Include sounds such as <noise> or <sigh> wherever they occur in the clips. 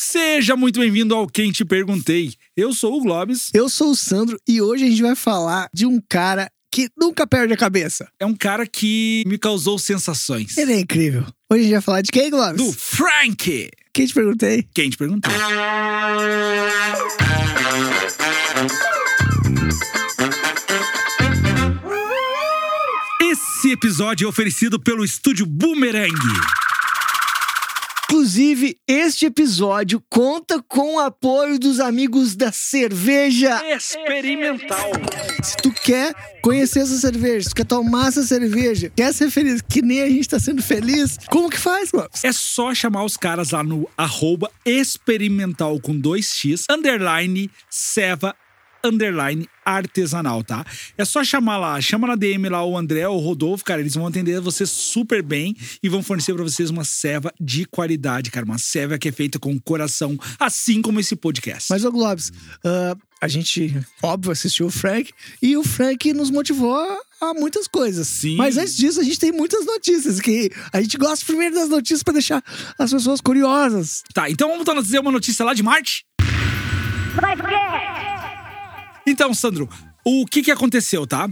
Seja muito bem-vindo ao Quem Te Perguntei. Eu sou o Globes. Eu sou o Sandro e hoje a gente vai falar de um cara que nunca perde a cabeça. É um cara que me causou sensações. Ele é incrível. Hoje a gente vai falar de quem, Globes? Do Frank. Quem te perguntei? Quem te perguntou? Esse episódio é oferecido pelo estúdio Boomerang. Inclusive, este episódio conta com o apoio dos amigos da cerveja. Experimental. Se tu quer conhecer essa cerveja, se tu quer tomar essa cerveja, quer ser feliz, que nem a gente tá sendo feliz, como que faz, Globes? É só chamar os caras lá no arroba experimental com 2x, underline, seva, underline artesanal, tá? É só chamar lá, chama na DM lá o André ou o Rodolfo, cara, eles vão atender você super bem e vão fornecer para vocês uma ceva de qualidade, cara, uma ceva que é feita com coração, assim como esse podcast. Mas, ô Globes, ah, a gente, óbvio, assistiu o Frank e o Frank nos motivou a, muitas coisas. Sim. Mas antes disso, a gente tem muitas notícias que a gente gosta primeiro das notícias para deixar as pessoas curiosas. Tá, então vamos trazer uma notícia lá de Marte? Então, Sandro, o que que aconteceu, tá?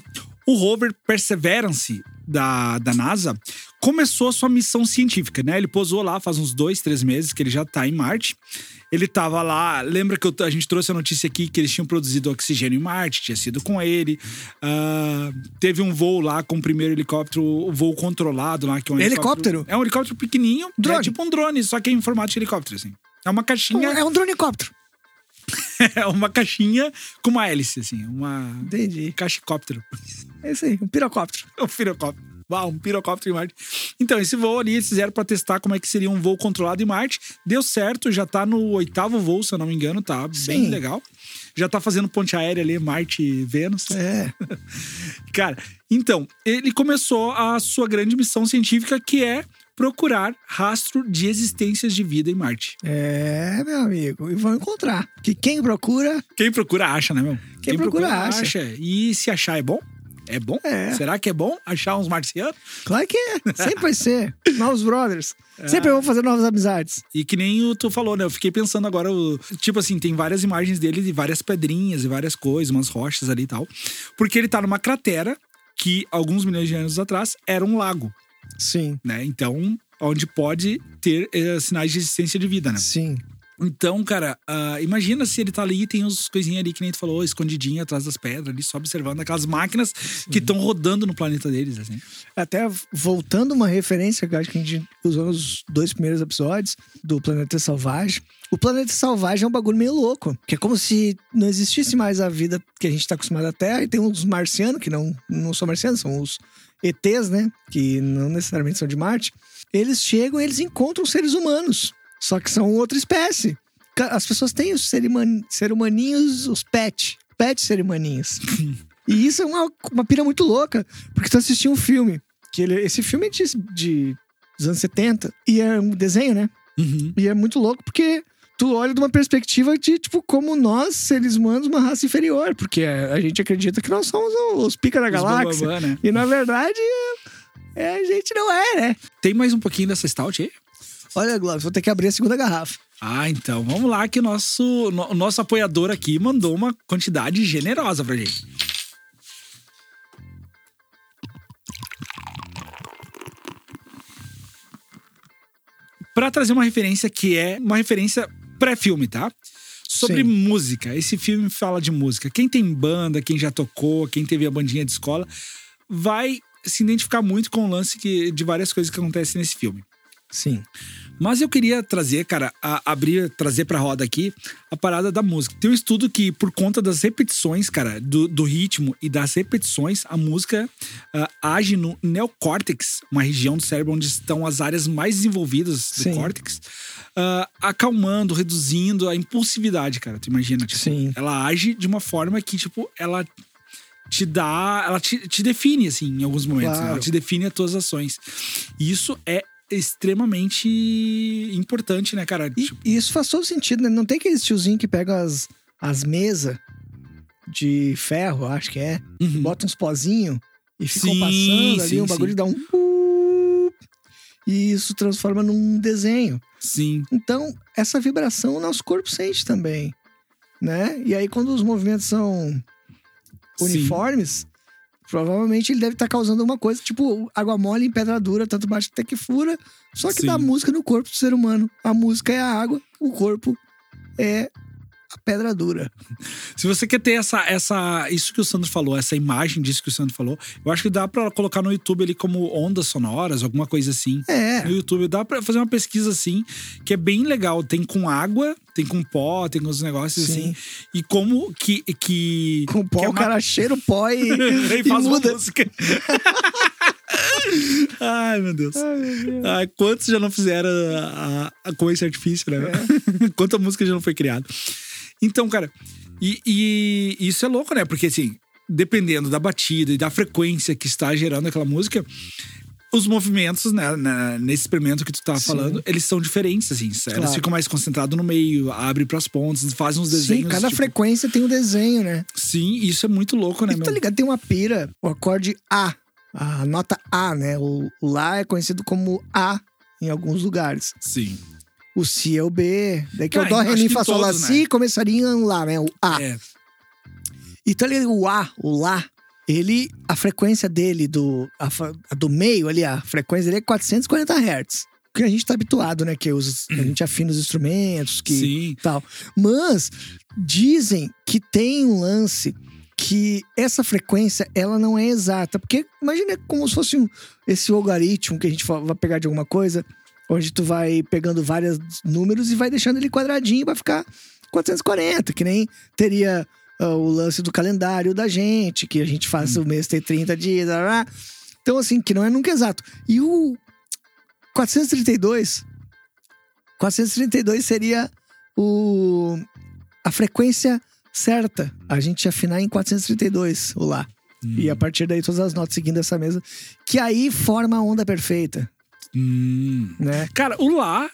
O rover Perseverance da, da NASA começou a sua missão científica, né? Ele posou lá faz uns dois, três meses que ele já tá em Marte. Ele tava lá, lembra que eu- a gente trouxe a notícia aqui que eles tinham produzido oxigênio em Marte, tinha sido com ele. Ah, teve um voo lá com o primeiro helicóptero, o voo controlado lá. Que é um Helicóptero? É um helicóptero pequenininho. Drone. É tipo um drone, só que em formato de helicóptero, assim. É uma caixinha, É um dronicóptero. <laughs> é uma caixinha com uma hélice, assim. Uma Entendi. caixicóptero. É isso aí, um pirocóptero. <laughs> um pirocóptero. Uau, um pirocóptero em Marte. Então, esse voo ali eles fizeram pra testar como é que seria um voo controlado em Marte. Deu certo, já tá no oitavo voo, se eu não me engano, tá bem Sim. legal. Já tá fazendo ponte aérea ali, Marte e Vênus. É. <laughs> Cara, então, ele começou a sua grande missão científica, que é procurar rastro de existências de vida em Marte. É, meu amigo. E vão encontrar. Que quem procura. Quem procura acha, né, meu? Quem procura acha. E se achar é bom? É bom? É. Será que é bom achar uns marcianos? Claro que é. Sempre vai ser. <laughs> Novos brothers. Sempre vão fazer novas amizades. E que nem o tu falou, né? Eu fiquei pensando agora, o- tipo assim, tem várias imagens dele de várias pedrinhas e várias coisas, umas rochas ali e tal. Porque ele tá numa cratera que, alguns milhões de anos atrás, era um lago, Sim. né? Então, onde pode ter eh, sinais de existência de vida, né? Sim. Então, cara, ah, imagina se ele tá ali e tem uns coisinhas ali que nem tu falou, escondidinho atrás das pedras, ali só observando aquelas máquinas que estão rodando no planeta deles, assim. Até voltando uma referência que eu acho que a gente usou nos dois primeiros episódios do Planeta Selvagem. O Planeta Selvagem é um bagulho meio louco. Que é como se não existisse mais a vida que a gente tá acostumado à Terra. E tem uns marcianos, que não, não são marcianos, são os ETs, né? Que não necessariamente são de Marte. Eles chegam e eles encontram seres humanos. Só que são outra espécie. As pessoas têm os ser humaninhos, os pet. Pet ser humaninhos. <laughs> E isso é uma, uma pira muito louca, porque tu assistiu um filme, que ele, esse filme é de, de dos anos 70, e é um desenho, né? Uhum. E é muito louco porque tu olha de uma perspectiva de, tipo, como nós, seres humanos, uma raça inferior, porque a, gente acredita que nós somos os pica da Os galáxia. bambambã, né? E na verdade, é, a gente não é, né? Tem mais um pouquinho dessa stout aí? Olha, Glória, vou ter que abrir a segunda garrafa. Ah, então vamos lá que o nosso, no- o nosso apoiador aqui mandou uma quantidade generosa pra gente. Pra trazer uma referência que é uma referência pré-filme, tá? Sobre Sim. música. Esse filme fala de música. Quem tem banda, quem já tocou, quem teve a bandinha de escola, vai se identificar muito com o lance que, de várias coisas que acontecem nesse filme. Sim. Mas eu queria trazer, cara, a- abrir, trazer pra roda aqui a parada da música. Tem um estudo que, por conta das repetições, cara, do, do ritmo e das repetições, a música ah, age no neocórtex, uma região do cérebro onde estão as áreas mais desenvolvidas do Sim. córtex, ah, acalmando, reduzindo a impulsividade, cara. Tu imagina? Tipo, Sim. Ela age de uma forma que, tipo, ela te dá. Ela te, te define, assim, em alguns momentos. né? Claro. Ela te define as tuas ações. E isso é extremamente importante, né, cara? E, Tipo, isso faz todo sentido, né? Não tem aquele tiozinho que pega as, as mesas de ferro, acho que é, uhum. bota uns pozinhos e ficam Sim, passando ali, sim, um bagulho sim. dá um. E isso transforma num desenho. Sim. Então, essa vibração o nosso corpo sente também, né? E aí, quando os movimentos são uniformes, provavelmente ele deve estar causando uma coisa, tipo água mole em pedra dura, tanto bate até que fura, só que Sim. dá música no corpo do ser humano. A música é a água, o corpo é pedra dura. Se você quer ter essa, essa, isso que o Sandro falou, essa imagem disso que o Sandro falou, eu acho que dá pra colocar no YouTube ali como ondas sonoras, alguma coisa assim. É, No YouTube dá pra fazer uma pesquisa assim, que é bem legal. Tem com água, tem com pó, tem com os negócios Sim. assim. E como que. que com pó que é o uma- cara cheira o pó e, <laughs> e e faz uma muda. música. <laughs> Ai, meu Deus. Ai, quantos já não fizeram a, a, com esse artifício, né? É. <laughs> Quanta música já não foi criada. Então, cara, e, e isso é louco, né? Porque assim, dependendo da batida e da frequência que está gerando aquela música, os movimentos, né, na- nesse experimento que tu tá Sim. falando, eles são diferentes, assim. Elas Claro. ficam mais concentradas no meio, abre pras pontas, fazem uns Sim, desenhos. cada tipo- frequência tem um desenho, né? Sim, isso é muito louco, né, E tu tá ligado? Tem uma pira, o acorde A, a nota A, né? O, o Lá é conhecido como A em alguns lugares. Sim. O Si é o B, daí que Ah, o Dó, Ré, Mi, Fá, Sol, Lá, Si, começaria em Lá, né? O A. É. E tá ligado? O A, o Lá, ele, a frequência dele, do, a, a do meio ali, a frequência dele é 440 Hz. Que a gente tá habituado, né? Que os, a gente afina os instrumentos, que Sim. tal. Mas dizem que tem um lance que essa frequência ela não é exata, porque imagina como se fosse um, esse logaritmo que a gente vai pegar de alguma coisa, onde tu vai pegando vários números e vai deixando ele quadradinho vai ficar 440, que nem teria ah, o lance do calendário da gente, que a gente faz o mês ter 30 dias, blá, blá. então assim, que não é nunca exato. E o 432 432 seria o a frequência certa. A gente afinar em 432 o lá. E a partir daí todas as notas seguindo essa mesa, que aí forma a onda perfeita, Hum. né? Cara, o Lá,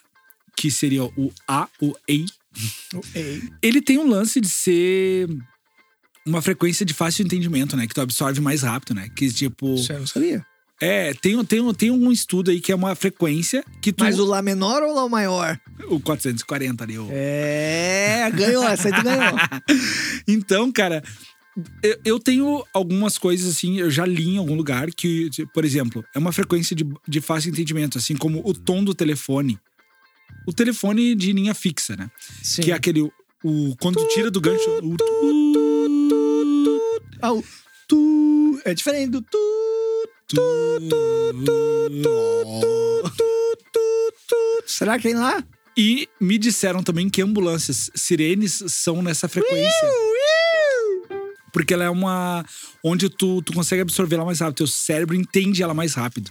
que seria o A, o EI, O ei. ele tem um lance de ser uma frequência de fácil entendimento, né? Que tu absorve mais rápido, né? Que tipo. Isso eu não sabia. É, tem, um- tem, um- tem um estudo aí que é uma frequência que tu. Mas o lá menor ou o lá maior? o 440 ali. O... É, ganhou, essa aí tu ganhou. <laughs> Então, cara, eu, eu tenho algumas coisas assim, eu já li em algum lugar que, por exemplo, é uma frequência de, de fácil entendimento, assim como o tom do telefone. O telefone de linha fixa, né? Sim. Que é aquele. O, quando tu tira do gancho. O tu, Ah, o tu é diferente do tu. Será que tem lá? E me disseram também que ambulâncias, sirenes, são nessa frequência. Porque ela é uma. onde tu, tu consegue absorver ela mais rápido. Teu cérebro entende ela mais rápido.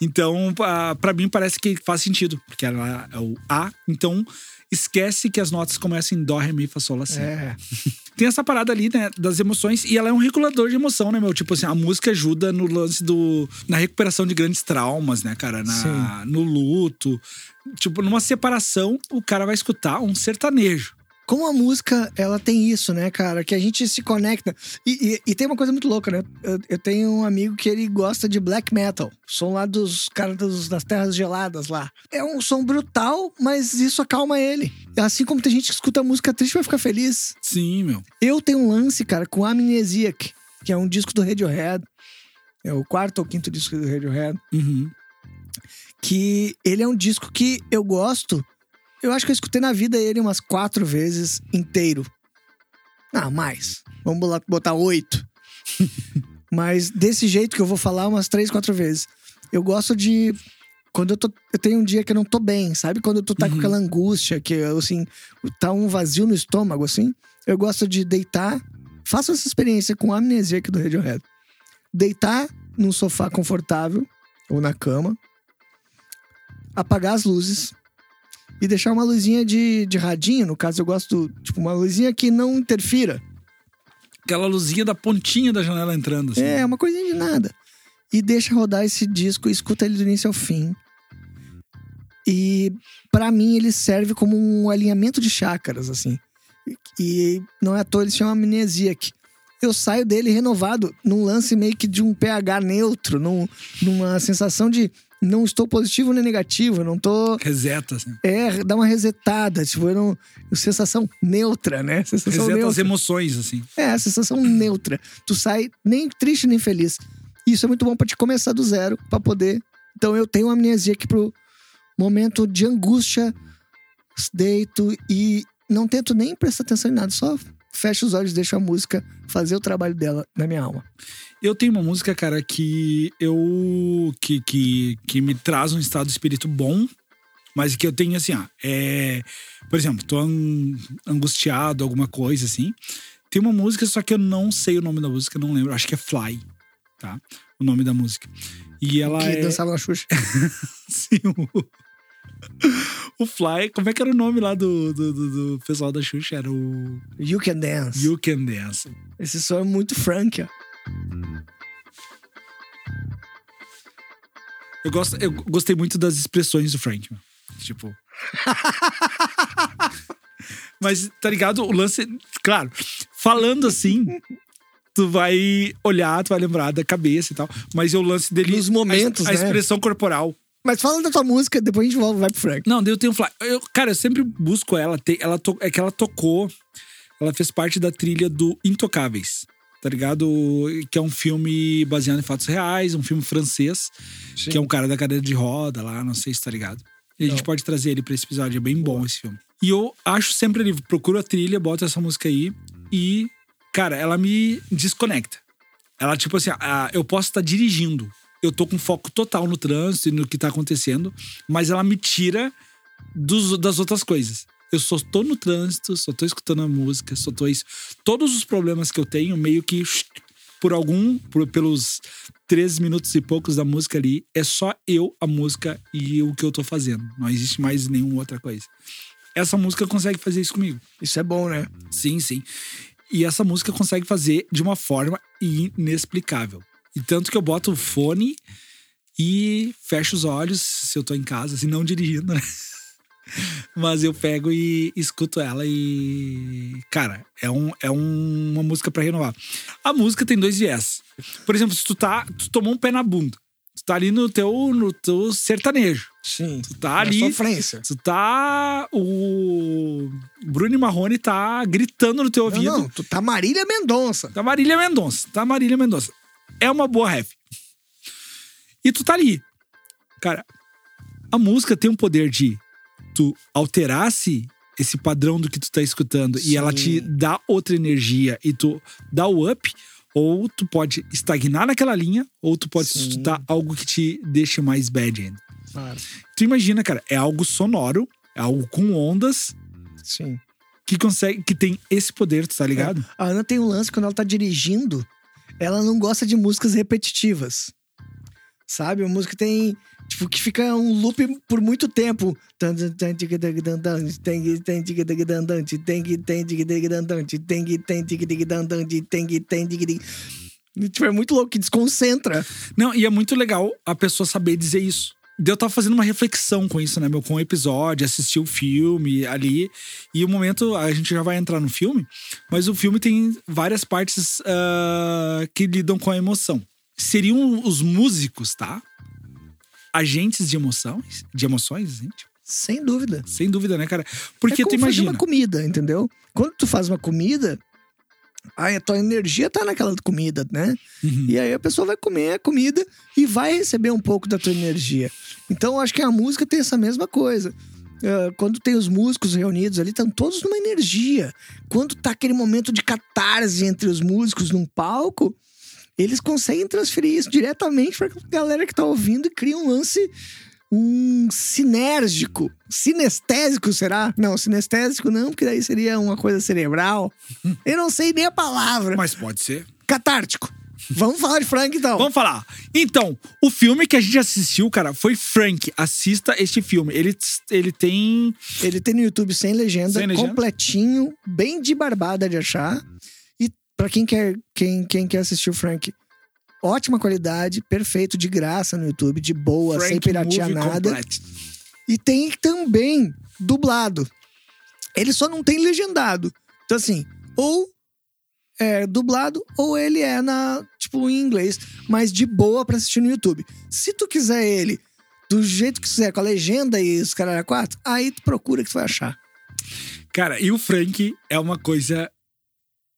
Então, pra pra mim, parece que faz sentido. Porque ela é o A. Então, esquece que as notas começam em Dó, Ré, Mi, Fá, Sol, Lá, Si. É. <laughs> Tem essa parada ali, né, das emoções. E ela é um regulador de emoção, né, meu? Tipo assim, a música ajuda no lance do. na recuperação de grandes traumas, né, cara? Na, no luto. Tipo, numa separação, o cara vai escutar um sertanejo. Como a música, ela tem isso, né, cara? Que a gente se conecta. E, e- e tem uma coisa muito louca, né? Eu, eu tenho um amigo que ele gosta de black metal. Som lá dos caras das terras geladas lá. É um som brutal, mas isso acalma ele. Assim como tem gente que escuta música triste e vai ficar feliz. Sim, meu. Eu tenho um lance, cara, com Amnesiac, que é um disco do Radiohead. É o quarto ou quinto disco do Radiohead. Uhum. Que ele é um disco que eu gosto. Eu acho que eu escutei na vida ele umas quatro vezes inteiro. Ah, mais. Vamos lá botar oito. <laughs> Mas desse jeito que eu vou falar umas três, quatro vezes. Eu gosto de. Quando eu tô. Eu tenho um dia que eu não tô bem, sabe? Quando tu tá com Uhum. aquela angústia, que assim, tá um vazio no estômago, assim. Eu gosto de deitar. Faço essa experiência com a amnesia aqui do Radiohead. Deitar num sofá confortável ou na cama. Apagar as luzes. E deixar uma luzinha de, de radinho, no caso eu gosto, tipo, uma luzinha que não interfira. Aquela luzinha da pontinha da janela entrando, assim. É, uma coisinha de nada. E deixa rodar esse disco, escuta ele do início ao fim. E pra mim ele serve como um alinhamento de chácaras, assim. E não é à toa ele se chama Amnesiac. Eu saio dele renovado num lance meio que de um pH neutro, num- numa sensação de não estou positivo nem negativo, não tô. Reseta, assim. É, dá uma resetada, tipo, eu não. Sensação neutra, né? Sensação Reseta as neutra. emoções, assim. É, sensação neutra. Tu sai nem triste nem feliz. Isso é muito bom pra te começar do zero, pra poder. Então eu tenho amnesia aqui pro momento de angústia, deito e não tento nem prestar atenção em nada, só fecho os olhos, deixo a música fazer o trabalho dela na minha alma. Eu tenho uma música, cara, que eu. que, que, que me traz um estado de espírito bom, mas que eu tenho assim, ah, é. Por exemplo, tô an- angustiado, alguma coisa assim. Tem uma música, só que eu não sei o nome da música, não lembro. Acho que é Fly, tá? O nome da música. E ela que é. dançava na Xuxa. <laughs> Sim, o, o Fly. Como é que era o nome lá do, do, do- do pessoal da Xuxa? Era o You Can Dance. You Can Dance. Esse som é muito Frank, ó. Eu, gosto, eu gostei muito das expressões do Frank. Tipo. <laughs> Mas, tá ligado? O lance. Claro, falando assim, tu vai olhar, tu vai lembrar da cabeça e tal. Mas é o lance dele. Nos momentos, a, a né? expressão corporal. Mas fala da tua música, depois a gente volta, vai pro Frank. Não, daí eu tenho Fly. Eu, cara, eu sempre busco ela. Tem, ela to- é que ela tocou. Ela fez parte da trilha do Intocáveis. Tá ligado? Que é um filme baseado em fatos reais, um filme francês, que é um cara da cadeira de roda lá, não sei se tá ligado. E a gente Não. pode trazer ele pra esse episódio, é bem bom esse filme. E eu acho sempre ali, procuro a trilha, boto essa música aí e, cara, ela me desconecta. Ela, tipo assim, eu posso estar dirigindo, eu tô com foco total no trânsito e no que tá acontecendo, mas ela me tira dos- das outras coisas. Eu só tô no trânsito, só tô escutando a música, só tô isso. Todos os problemas que eu tenho, meio que por algum, por- pelos três minutos e poucos da música ali, é só eu, a música e o que eu tô fazendo. Não existe mais nenhuma outra coisa. Essa música consegue fazer isso comigo. Isso é bom, né? Sim, sim. E essa música consegue fazer de uma forma inexplicável. E tanto que eu boto o fone e fecho os olhos se eu tô em casa, assim, não dirigindo, né? <laughs> Mas eu pego e escuto ela e. Cara, é, um, é um- uma música pra renovar. A música tem dois viés. Por exemplo, se tu tá. Tu tomou um pé na bunda. Tu tá ali no teu, no teu sertanejo. Sim. Tu tá ali. sofrência. Tu tá. O Bruno Marrone tá gritando no teu Não, ouvido. não, tu tá Marília Mendonça. Tá Marília Mendonça. Tá Marília Mendonça. É uma boa ref. E tu tá ali. Cara, a música tem um poder de tu alterasse esse padrão do que tu tá escutando e ela te Sim. dá outra energia e tu dá o up, ou tu pode estagnar naquela linha, ou tu pode Sim. escutar algo que te deixe mais bad ainda. Claro. Tu imagina, cara, é algo sonoro, é algo com ondas Sim. que consegue, que tem esse poder, tu tá ligado? A Ana tem um lance quando ela tá dirigindo, ela não gosta de músicas repetitivas. Sabe? A música tem. Tipo, que fica um loop por muito tempo. Tipo, é muito louco, que desconcentra. Não, e é muito legal a pessoa saber dizer isso. Eu tava fazendo uma reflexão com isso, né, meu? Com o episódio, assistir o filme ali. E o momento, a gente já vai entrar no filme, mas o filme tem várias partes ah, que lidam com a emoção. Seriam os músicos, tá? Agentes de emoções, de emoções, gente. Sem dúvida. Sem dúvida, né, cara? Porque é tu imagina. uma comida, entendeu? Quando tu faz uma comida, a tua energia tá naquela comida, né? Uhum. E aí a pessoa vai comer a comida e vai receber um pouco da tua energia. Então eu acho que a música tem essa mesma coisa. Ah, quando tem os músicos reunidos ali, estão todos numa energia. Quando tá aquele momento de catarse entre os músicos num palco, eles conseguem transferir isso diretamente pra galera que tá ouvindo e cria um lance um sinérgico, sinestésico, será? Não, sinestésico não, porque daí seria uma coisa cerebral. <laughs> Eu não sei nem a palavra. Mas pode ser. Catártico. Vamos falar de Frank então. Vamos falar. Então, o filme que a gente assistiu, cara, foi Frank. Assista este filme. Ele, ele tem. Ele tem no YouTube sem legenda, Sem legenda? completinho, bem de barbada de achar. E pra quem quer, quem, quem quer assistir o Frank, ótima qualidade, perfeito, de graça no YouTube, de boa, sem Frank piratear Movie nada. Complete. E tem também dublado. Ele só não tem legendado. Então, assim, ou é dublado, ou ele é na, tipo, em inglês, mas de boa pra assistir no YouTube. Se tu quiser ele do jeito que quiser, com a legenda e os caras a quatro, aí tu procura que tu vai achar. Cara, e o Frank é uma coisa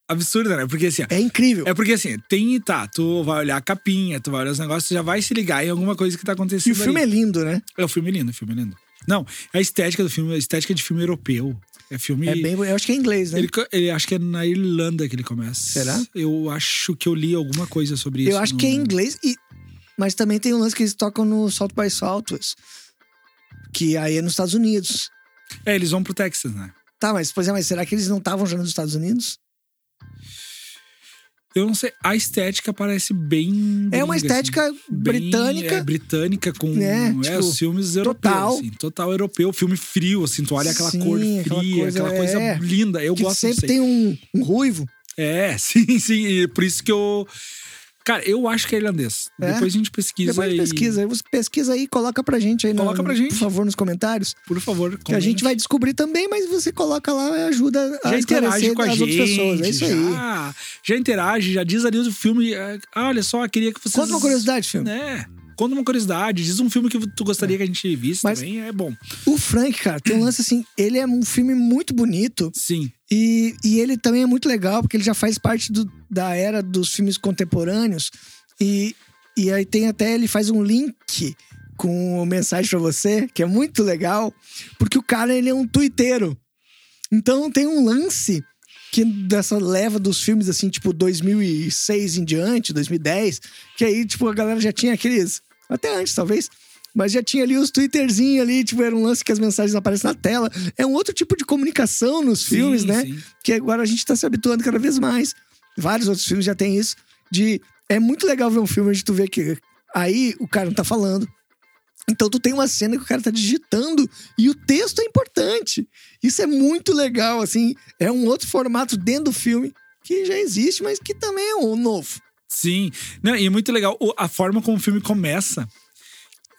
absurda, né? Porque assim, ó, É incrível. é porque assim, tem, tá, tu vai olhar a capinha, tu vai olhar os negócios, tu já vai se ligar em alguma coisa que tá E acontecendo o filme ali. é lindo, né? É o filme lindo, o filme é lindo. Não, a estética do filme, a estética de filme europeu. É filme. É bem. Eu acho que é inglês, né? Ele, ele acho que é na Irlanda que ele começa. Será? Eu acho que eu li alguma coisa sobre isso. Eu acho no- que é inglês, e... mas também tem um lance que eles tocam no South by Southwest, que aí é nos Estados Unidos. É, eles vão pro Texas, né? Tá, mas, pois é, mas será que eles não estavam já nos Estados Unidos? Eu não sei. A estética parece bem. É uma estética assim. Bem, britânica. É, britânica com. É, É, tipo, os filmes europeus. total. Assim, total europeu. Filme frio, assim. Tu olha aquela Sim, cor aquela fria, coisa, aquela coisa é. linda. Eu gosto sempre tem um, um ruivo. É, <laughs> sim, sim. E por isso que eu. Cara, eu acho que é irlandês. É? Depois a gente pesquisa. Depois pesquisa. Aí você pesquisa aí coloca pra gente aí. no- Coloca pra gente. Por favor, nos comentários. Por favor. Que a gente vai descobrir também, mas você coloca lá e ajuda a já interage com a as gente. outras pessoas. É isso aí. já, já interage, já diz ali o filme. é, olha só, queria que vocês. Conta uma curiosidade, filme. É. Conta uma curiosidade, diz um filme que tu gostaria que a gente visse Mas- também, é bom. O Frank, cara, tem um lance assim. Ele é um filme muito bonito. Sim. E, e ele também é muito legal, porque ele já faz parte do- da era dos filmes contemporâneos. E, e aí tem até, ele faz um link com o mensagem pra você, que é muito legal, porque o cara, ele é um tuiteiro. Então tem um lance que dessa leva dos filmes, assim, tipo 2006 em diante, 2010, que aí, tipo, a galera já tinha aqueles... Até antes, talvez. Mas já tinha ali os twitterzinhos ali, tipo, era um lance que as mensagens aparecem na tela. É um outro tipo de comunicação nos Sim, filmes, né? sim. Que agora a gente tá se habituando cada vez mais. Vários outros filmes já tem isso. De. É muito legal ver um filme onde tu vê que aí o cara não tá falando. Então tu tem uma cena que o cara tá digitando e o texto é importante. Isso é muito legal, assim. É um outro formato dentro do filme que já existe, mas que também é um novo. Sim. Não, e é muito legal a forma como o filme começa.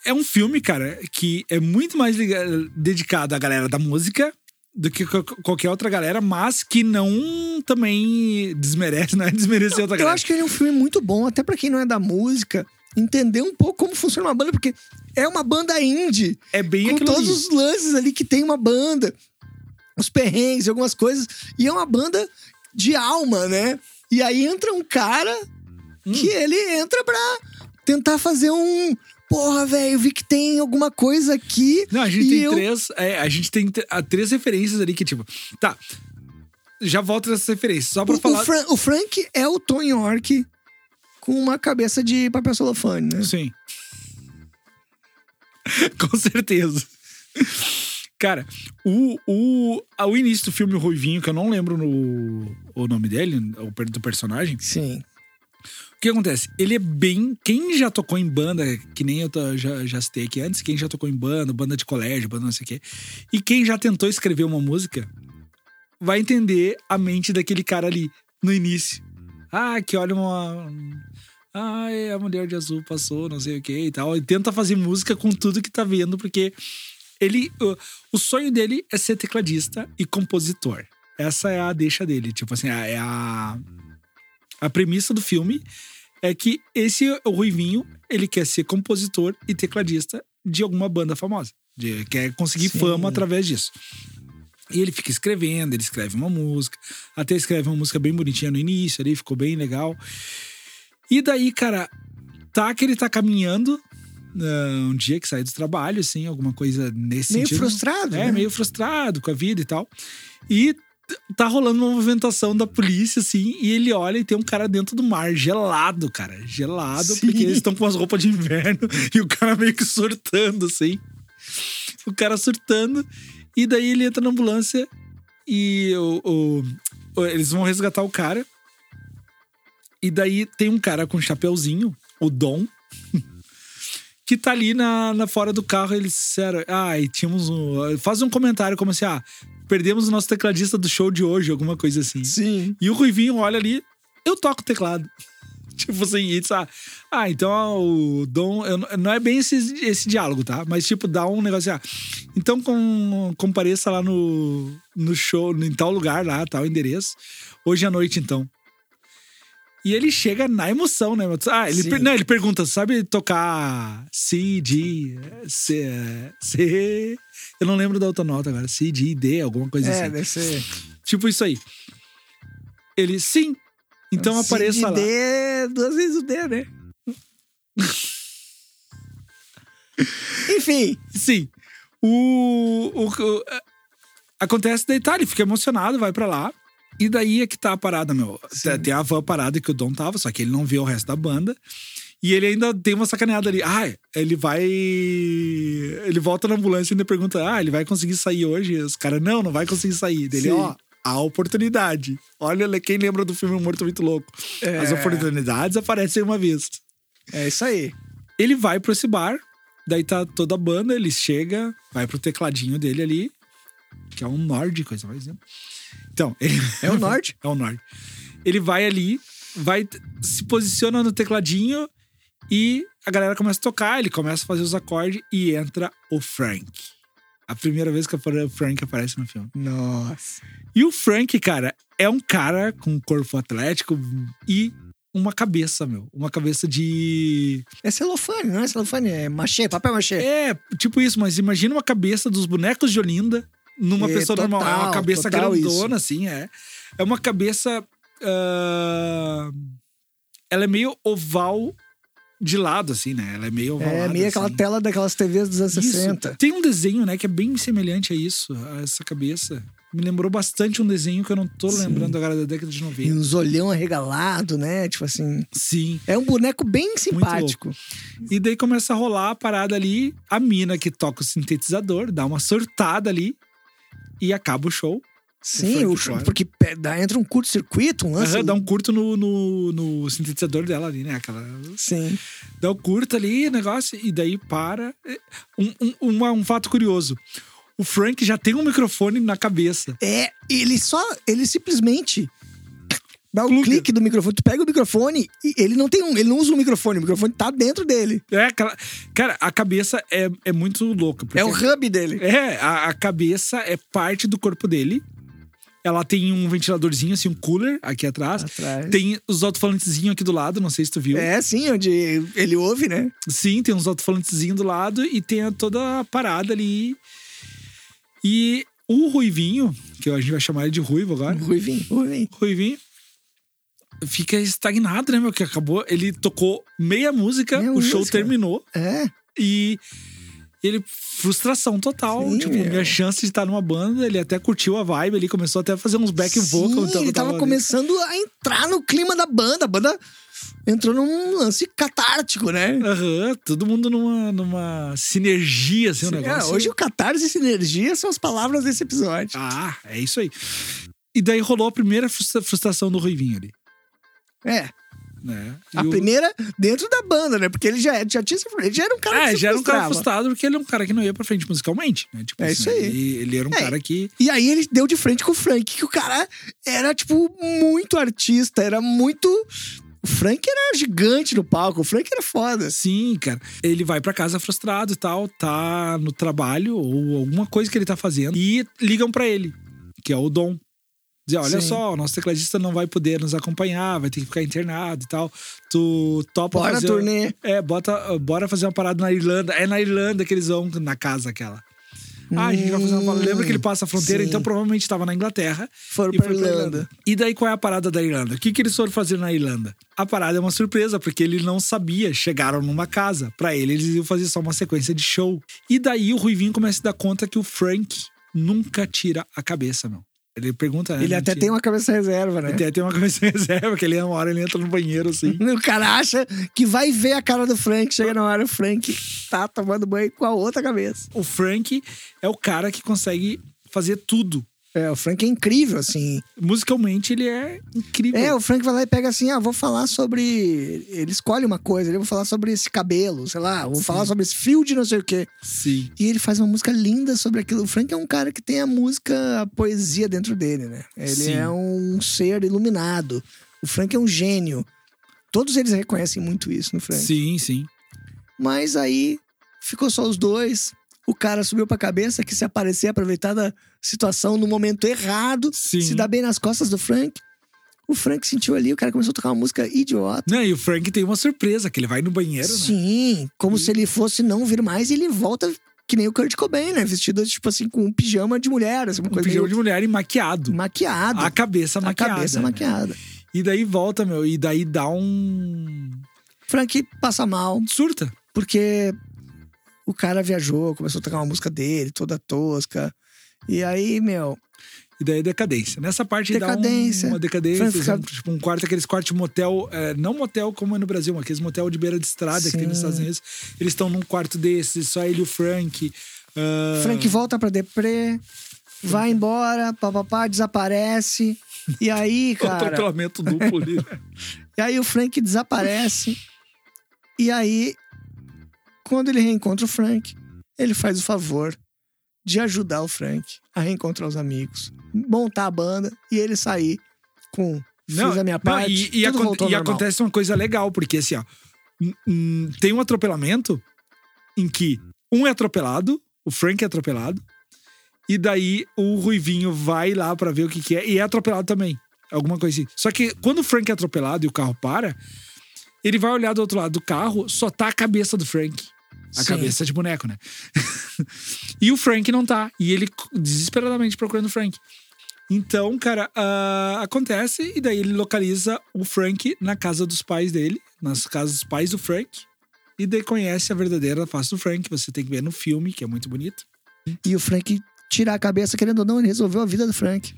É um filme, cara, que é muito mais liga- dedicado à galera da música do que qualquer outra galera, mas que não também desmerece, <laughs> não é desmerecer outra Eu galera. acho que ele é um filme muito bom, até pra quem não é da música, entender um pouco como funciona uma banda, porque é uma banda indie. é bem com todos ali. os lances ali que tem uma banda, os perrengues, algumas coisas, e é uma banda de alma, né? E aí entra um cara Hum. que ele entra pra tentar fazer um. Porra, velho, vi que tem alguma coisa aqui. Não, a gente tem eu- três. é, a gente tem ah, três referências ali que, tipo. Tá. Já volto nessas referências. Só pra O, falar. o, Fran- o Frank é o Tom York com uma cabeça de papel celofane, né? Sim. <laughs> Com certeza. Cara, o, o, ah, o início do filme Ruivinho, que eu não lembro no, o nome dele, o do personagem. Sim. Que acontece? Ele é bem. Quem já tocou em banda, que nem eu tô- já, já citei aqui antes, quem já tocou em banda, banda de colégio, banda não sei o quê, e quem já tentou escrever uma música, vai entender a mente daquele cara ali, no início. Ah, que olha uma. Ai, a mulher de azul passou, não sei o que e tal. E tenta fazer música com tudo que tá vendo, porque ele. O, o sonho dele é ser tecladista e compositor. Essa é a deixa dele. Tipo assim, é a. A premissa do filme é que esse Ruivinho, ele quer ser compositor e tecladista de alguma banda famosa. De- quer conseguir Sim. fama através disso. E ele fica escrevendo, ele escreve uma música, até escreve uma música bem bonitinha no início, ali ficou bem legal. E daí, cara, tá que ele tá caminhando ah, um dia que sai do trabalho, assim, alguma coisa nesse Meio sentido. frustrado, É, né? meio frustrado com a vida e tal. E tá rolando uma movimentação da polícia, assim, e ele olha e tem um cara dentro do mar, gelado, cara. Gelado, Sim. porque eles estão com as roupas de inverno <laughs> e o cara meio que surtando, assim. O cara surtando. E daí ele entra na ambulância e o, o- eles vão resgatar o cara. E daí tem um cara com um chapeuzinho, o Dom, <laughs> que tá ali na, na fora do carro. Eles disseram, ah, e tínhamos um. Faz um comentário como assim, ah, perdemos o nosso tecladista do show de hoje, alguma coisa assim. Sim. E o Ruivinho olha ali, eu toco teclado. <laughs> tipo assim, e diz, ah, ah, então ah, o Dom. eu não- não é bem esse, esse diálogo, tá? Mas, tipo, dá um negócio assim, ah, então com, compareça lá no, no show, em tal lugar lá, tal endereço. Hoje à noite, então. E ele chega na emoção, né? Ah, ele, per- não, ele pergunta, sabe tocar C, D, C, C... Eu não lembro da outra nota agora. C, D, D, alguma coisa É, assim. deve ser. Tipo isso aí. Ele, sim. Então Se apareça lá. D, duas vezes o D, né? Enfim, Sim. O, o, o- acontece daí, tá, ele fica emocionado, vai pra lá. E daí é que tá a parada, meu. Tem, tem a van parada que o Dom tava, só que ele não vê o resto da banda. E ele ainda tem uma sacaneada ali. Ah, ele vai. Ele volta na ambulância e ainda pergunta: Ah, ele vai conseguir sair hoje? Os caras, não, não vai conseguir sair. Dele, Sim. ó, a oportunidade. Olha, quem lembra do filme Morto Muito Louco? É. As oportunidades aparecem uma vez. é isso aí. Ele vai pro esse bar, daí tá toda a banda, ele chega, vai pro tecladinho dele ali, que é um Nord, coisa mais. Né? Então, ele. É o <laughs> Nord. é o Nord. Ele vai ali, vai, se posiciona no tecladinho e a galera começa a tocar, ele começa a fazer os acordes e entra o Frank. A primeira vez que o Frank aparece no filme. Nossa. E o Frank, cara, é um cara com um corpo atlético e uma cabeça, meu. Uma cabeça de. É celofane, não é celofane, é machê, papel machê. É, tipo isso, mas imagina uma cabeça dos bonecos de Olinda numa É, pessoa normal. É uma total, cabeça total grandona, assim, é. É uma cabeça. ah, ela é meio oval de lado, assim, né? Ela é meio ovalada. É meio aquela assim. tela daquelas TVs dos anos Isso. 60. Tem um desenho, né, que é bem semelhante a isso, a essa cabeça. Me lembrou bastante um desenho que eu não tô Sim. lembrando agora da década de E 90. uns olhão arregalado, né? Tipo assim. Sim. É um boneco bem simpático. E daí começa a rolar a parada ali, a mina que toca o sintetizador, dá uma surtada ali e acaba o show. Sim, o- fora. porque dá, entra um curto-circuito, um lance. Aham, dá um curto no, no, no sintetizador dela ali, né? Aquela. Sim. Dá um curto ali, negócio, e daí para. Um, um, uma- um fato curioso. O Frank já tem um microfone na cabeça. É, ele só. Ele simplesmente. Dá o Pluga. clique do microfone. Tu pega o microfone e ele não tem um. Ele não usa o microfone, o microfone tá dentro dele. É aquela. Cara, a cabeça é, é muito louca. É o hub dele. É, a, a cabeça é parte do corpo dele. Ela tem um ventiladorzinho, assim, um cooler aqui atrás. Atrás. Tem os alto-falantezinhos aqui do lado, não sei se tu viu. É, sim, onde ele ouve, né? Sim, tem uns alto-falantezinhos do lado e tem toda a parada ali. E o Ruivinho, que a gente vai chamar ele de Ruivo agora, Ruivinho, Ruivinho. Ruivinho, fica estagnado, né, meu? Que acabou, ele tocou meia música, Meia o show música. terminou É. e ele, frustração total. Sim, tipo, meu. minha chance de estar numa banda, ele até curtiu a vibe, ele começou até a fazer uns back vocal. Sim, ele tava começando a entrar no clima da banda. A banda entrou num lance catártico, né? Aham, todo mundo numa, numa sinergia, assim, um É, negócio. hoje o catarse e sinergia são as palavras desse episódio. Ah, é isso aí. E daí rolou a primeira frustra- frustração do Ruivinho ali. É. Né? A o- primeira dentro da banda, né? Porque ele já, já tinha ele já era um cara que É, se já era um cara frustrado porque ele é um cara que não ia pra frente musicalmente. Né? Tipo É assim, isso aí. Ele, ele era um É. cara que. E aí ele deu de frente com o Frank, que o cara era, tipo, muito artista, era muito. O Frank era gigante no palco, o Frank era foda. Sim, cara. Ele vai pra casa frustrado e tal, tá no trabalho ou alguma coisa que ele tá fazendo. E ligam pra ele, que é o Dom. Dizer, olha Sim. só, o nosso tecladista não vai poder nos acompanhar, vai ter que ficar internado e tal. Tu topa Bora, fazer... turnê. É, bota, bora fazer uma parada na Irlanda. É na Irlanda que eles vão, na casa aquela. Ah, a gente vai fazer uma parada. Lembra que ele passa a fronteira? sim. Então provavelmente estava na Inglaterra. Foram e pra pra Irlanda. E daí qual é a parada da Irlanda? O que, que eles foram fazer na Irlanda? A parada é uma surpresa, porque ele não sabia. Chegaram numa casa. Pra ele, eles iam fazer só uma sequência de show. E daí o Ruivinho começa a se dar conta que o Frank nunca tira a cabeça, meu. Ele pergunta, né? Ele não até tem uma cabeça reserva, né? Ele tem, tem uma cabeça <laughs> reserva, que ele uma hora ele entra no banheiro assim. <laughs> O cara acha que vai ver a cara do Frank, chega na hora, o Frank tá tomando banho com a outra cabeça. o Frank é o cara que consegue fazer tudo. É, o Frank é incrível, assim. Musicalmente, ele é incrível. É, o Frank vai lá e pega assim, ah, vou falar sobre. Ele escolhe uma coisa, ele vou falar sobre esse cabelo, sei lá, vou falar sobre esse fio de não sei o quê. Sim. E ele faz uma música linda sobre aquilo. O Frank é um cara que tem a música, a poesia dentro dele, né? Ele Sim. é um ser iluminado. O Frank é um gênio. Todos eles reconhecem muito isso no Frank. Sim, sim. Mas aí ficou só os dois. O cara subiu pra cabeça que se aparecer, aproveitar da situação no momento errado, Sim. se dá bem nas costas do Frank. O Frank sentiu ali, o cara começou a tocar uma música idiota. Não, e o Frank tem uma surpresa, que ele vai no banheiro, né? Sim, como se ele fosse não vir mais e ele volta que nem o Kurt Cobain, né? Vestido, tipo assim, com um pijama de mulher, assim, uma Um coisa pijama meio de mulher e maquiado. maquiado. A cabeça a maquiada. cabeça né? maquiada. E daí volta, meu, e daí dá um. Frank passa mal, Surta. porque o cara viajou, começou a tocar uma música dele, toda tosca. E aí, meu, E daí decadência. Nessa parte Decadência. um- uma decadência. Fica- Tipo um quarto, aqueles quartos de motel. é, não motel como é no Brasil, mas aqueles motel de beira de estrada que tem nos Sim. Estados Unidos. Eles estão num quarto desses, só ele e o Frank. ah, Frank volta pra deprê, vai embora, papapá, desaparece. E aí, <laughs> cara. atropelamento duplo ali. né? <laughs> E aí o Frank desaparece. E aí, quando ele reencontra o Frank, ele faz o favor de ajudar o Frank a reencontrar os amigos, montar a banda e ele sair com fiz a minha não, parte. e, e voltou ao e acontece uma coisa legal, porque assim, ó. tem um atropelamento em que um é atropelado, o Frank é atropelado, e daí o Ruivinho vai lá pra ver o que, que é, e é atropelado também. Alguma coisa assim. Só que quando o Frank é atropelado e o carro para, ele vai olhar do outro lado do carro, só tá a cabeça do Frank. A Sim. cabeça de boneco, né? <laughs> e o Frank não tá. E ele desesperadamente procurando o Frank. Então, cara, ah, acontece e daí ele localiza o Frank na casa dos pais dele, nas casas dos pais do Frank. E daí conhece a verdadeira face do Frank. Você tem que ver no filme, que é muito bonito. E o Frank tira a cabeça, querendo ou não, ele resolveu a vida do Frank.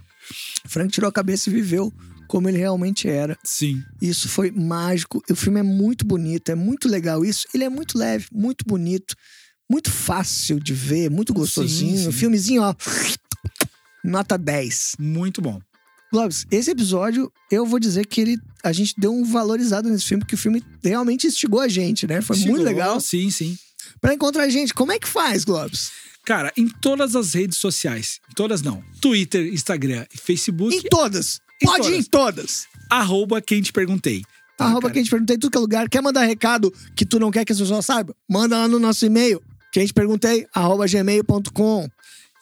O Frank tirou a cabeça e viveu como ele realmente era. Sim. Isso foi mágico. O filme é muito bonito, é muito legal isso. Ele é muito leve, muito bonito, muito fácil de ver, muito gostosinho. sim. Filmezinho, ó. Nota 10. Muito bom. Globes, esse episódio, eu vou dizer que ele, a gente deu um valorizado nesse filme, porque o filme realmente instigou a gente, né? Foi muito Chegou, legal. Sim, sim. Pra encontrar a gente, como é que faz, Globes? Cara, em todas as redes sociais, em todas não, Twitter, Instagram e Facebook, Em todas. Pode ir em todas. arroba quem te perguntei. Tá, Arroba cara? que a gente perguntei em tudo que é lugar. Quer mandar recado que tu não quer que as pessoas saibam? Manda lá no nosso e-mail. Que a gente perguntei, arroba gmail.com.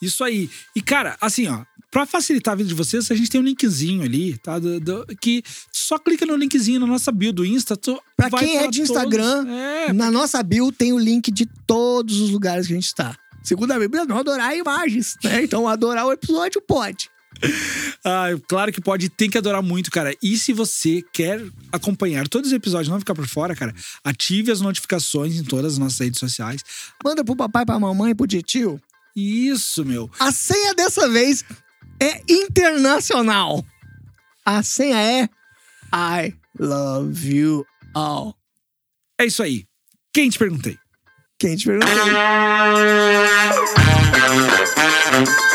Isso aí. E, cara, assim, ó, pra facilitar a vida de vocês, a gente tem um linkzinho ali, tá? Do- do- que só clica no linkzinho na nossa bio do Insta. Tu Pra quem é de todos- Instagram, É, Na nossa bio tem o link de todos os lugares que a gente está. Segundo a Bíblia, não adorar imagens, né? Então adorar o episódio pode. <laughs> Ah, claro que pode, tem que adorar muito, cara. E se você quer acompanhar todos os episódios, não ficar por fora, cara, ative as notificações em todas as nossas redes sociais. Manda pro papai, pra mamãe, pro tio. Isso, meu. A senha dessa vez é internacional. A senha é I love you all. É isso aí. Quem te perguntei? Quem te perguntou? <laughs>